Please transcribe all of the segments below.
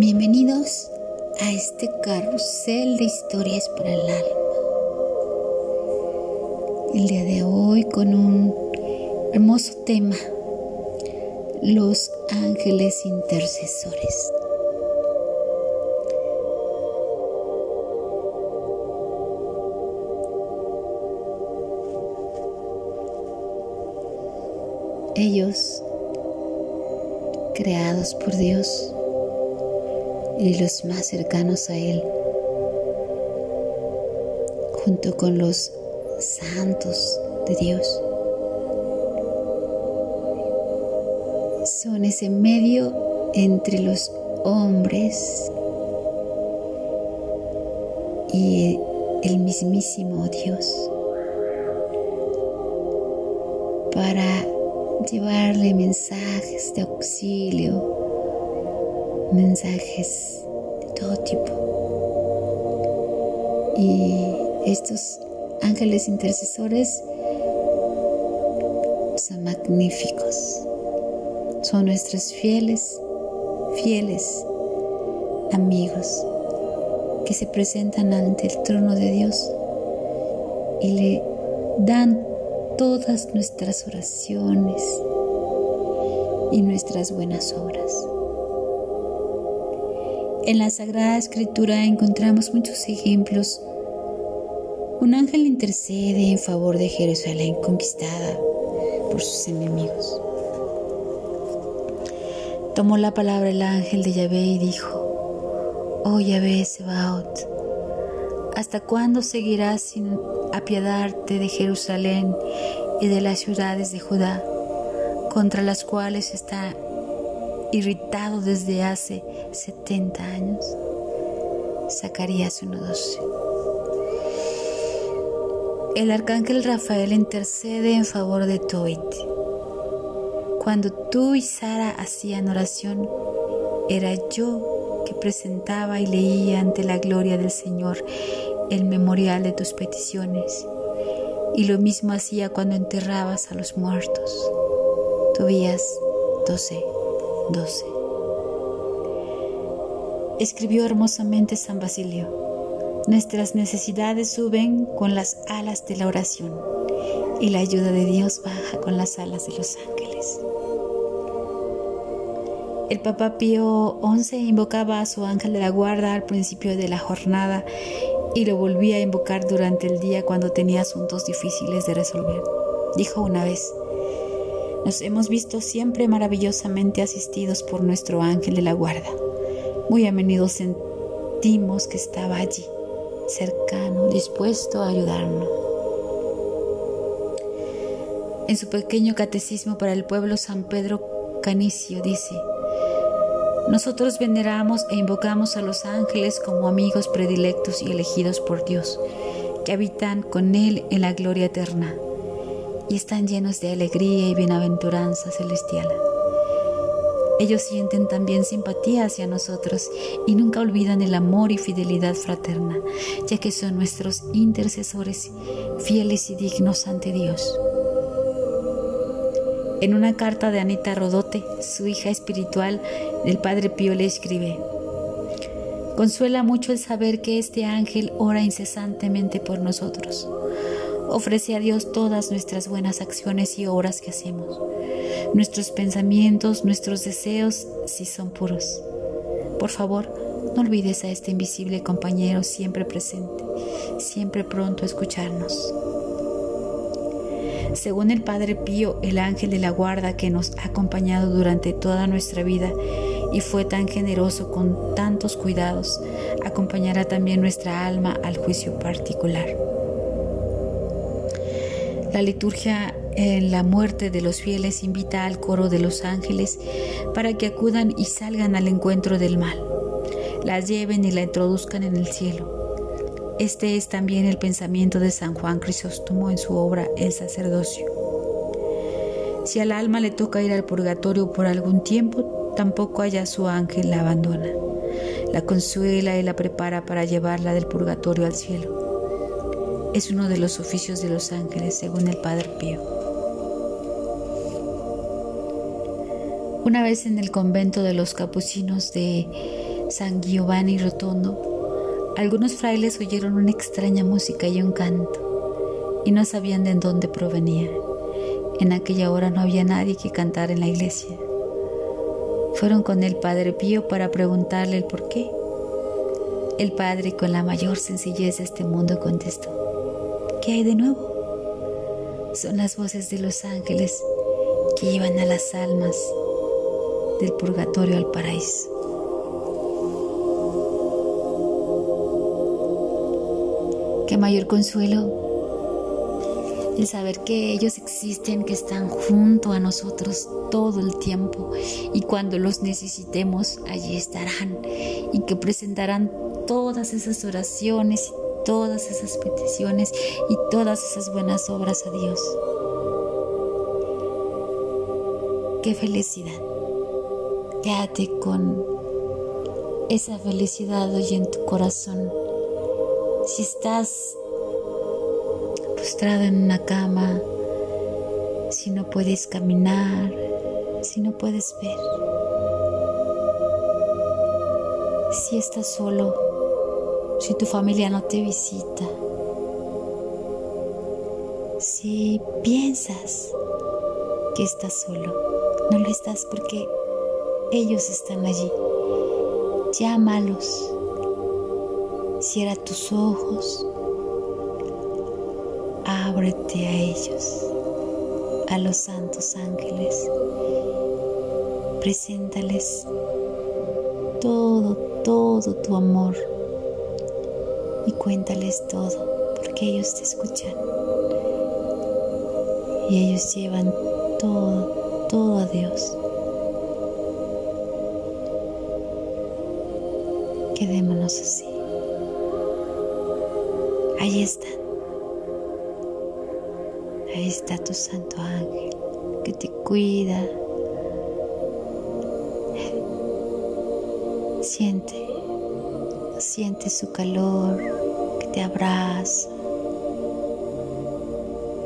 Bienvenidos a este carrusel de historias para el alma. El día de hoy con un hermoso tema, los ángeles intercesores. Ellos, creados por Dios, y los más cercanos a Él, junto con los santos de Dios. Son ese medio entre los hombres y el mismísimo Dios para llevarle mensajes de auxilio, mensajes de todo tipo. Y estos ángeles intercesores son magníficos. Son nuestros fieles, fieles amigos que se presentan ante el trono de Dios y le dan todas nuestras oraciones y nuestras buenas obras. En la Sagrada Escritura encontramos muchos ejemplos. Un ángel intercede en favor de Jerusalén conquistada por sus enemigos. Tomó la palabra el ángel de Yahvé y dijo, Oh Yahvé Sebaot, ¿hasta cuándo seguirás sin apiadarte de Jerusalén y de las ciudades de Judá, contra las cuales está irritado desde hace 70 años. Zacarías 1.12. El arcángel Rafael intercede en favor de Toit. Cuando tú y Sara hacían oración, era yo que presentaba y leía ante la gloria del Señor el memorial de tus peticiones. Y lo mismo hacía cuando enterrabas a los muertos. Tobías 12, 12. Escribió hermosamente San Basilio. Nuestras necesidades suben con las alas de la oración y la ayuda de Dios baja con las alas de los ángeles. El Papa Pío XI invocaba a su ángel de la guarda al principio de la jornada y lo volvía a invocar durante el día cuando tenía asuntos difíciles de resolver. Dijo una vez, nos hemos visto siempre maravillosamente asistidos por nuestro ángel de la guarda. Muy a menudo sentimos que estaba allí, cercano, dispuesto a ayudarnos. En su pequeño catecismo para el pueblo San Pedro Canicio dice, nosotros veneramos e invocamos a los ángeles como amigos predilectos y elegidos por Dios, que habitan con Él en la gloria eterna y están llenos de alegría y bienaventuranza celestial. Ellos sienten también simpatía hacia nosotros y nunca olvidan el amor y fidelidad fraterna, ya que son nuestros intercesores fieles y dignos ante Dios. En una carta de Anita Rodote, su hija espiritual, el Padre Pío le escribe, Consuela mucho el saber que este ángel ora incesantemente por nosotros. Ofrece a Dios todas nuestras buenas acciones y obras que hacemos, nuestros pensamientos, nuestros deseos, si son puros. Por favor, no olvides a este invisible compañero siempre presente, siempre pronto a escucharnos. Según el Padre Pío, el ángel de la guarda que nos ha acompañado durante toda nuestra vida y fue tan generoso con tantos cuidados, acompañará también nuestra alma al juicio particular. La liturgia en la muerte de los fieles invita al coro de los ángeles para que acudan y salgan al encuentro del mal, la lleven y la introduzcan en el cielo este es también el pensamiento de San Juan Crisóstomo en su obra El sacerdocio. Si al alma le toca ir al purgatorio por algún tiempo, tampoco haya su ángel la abandona. La consuela y la prepara para llevarla del purgatorio al cielo. Es uno de los oficios de los ángeles, según el Padre Pío. Una vez en el convento de los capucinos de San Giovanni Rotondo, algunos frailes oyeron una extraña música y un canto, y no sabían de dónde provenía. En aquella hora no había nadie que cantara en la iglesia. Fueron con el Padre Pío para preguntarle el por qué. El Padre, con la mayor sencillez de este mundo, contestó, ¿qué hay de nuevo? Son las voces de los ángeles que llevan a las almas del purgatorio al paraíso. Qué mayor consuelo el saber que ellos existen, que están junto a nosotros todo el tiempo y cuando los necesitemos, allí estarán y que presentarán todas esas oraciones y todas esas peticiones y todas esas buenas obras a Dios. Qué felicidad. Quédate con esa felicidad hoy en tu corazón. Si estás postrado en una cama, si no puedes caminar, si no puedes ver, si estás solo, si tu familia no te visita, si piensas que estás solo, no lo estás porque ellos están allí. Llámalos, cierra tus ojos ábrete a ellos, a los santos ángeles. Preséntales todo, todo tu amor y cuéntales todo, porque ellos te escuchan. Y ellos llevan todo, todo a Dios. Quedémonos así. Ahí está. Ahí está tu santo ángel que te cuida. Siente, siente su calor que te abraza.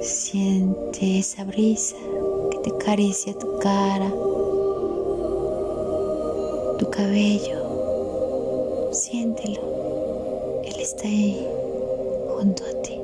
Siente esa brisa que te acaricia tu cara, tu cabello. Siéntelo. Él está ahí junto a ti.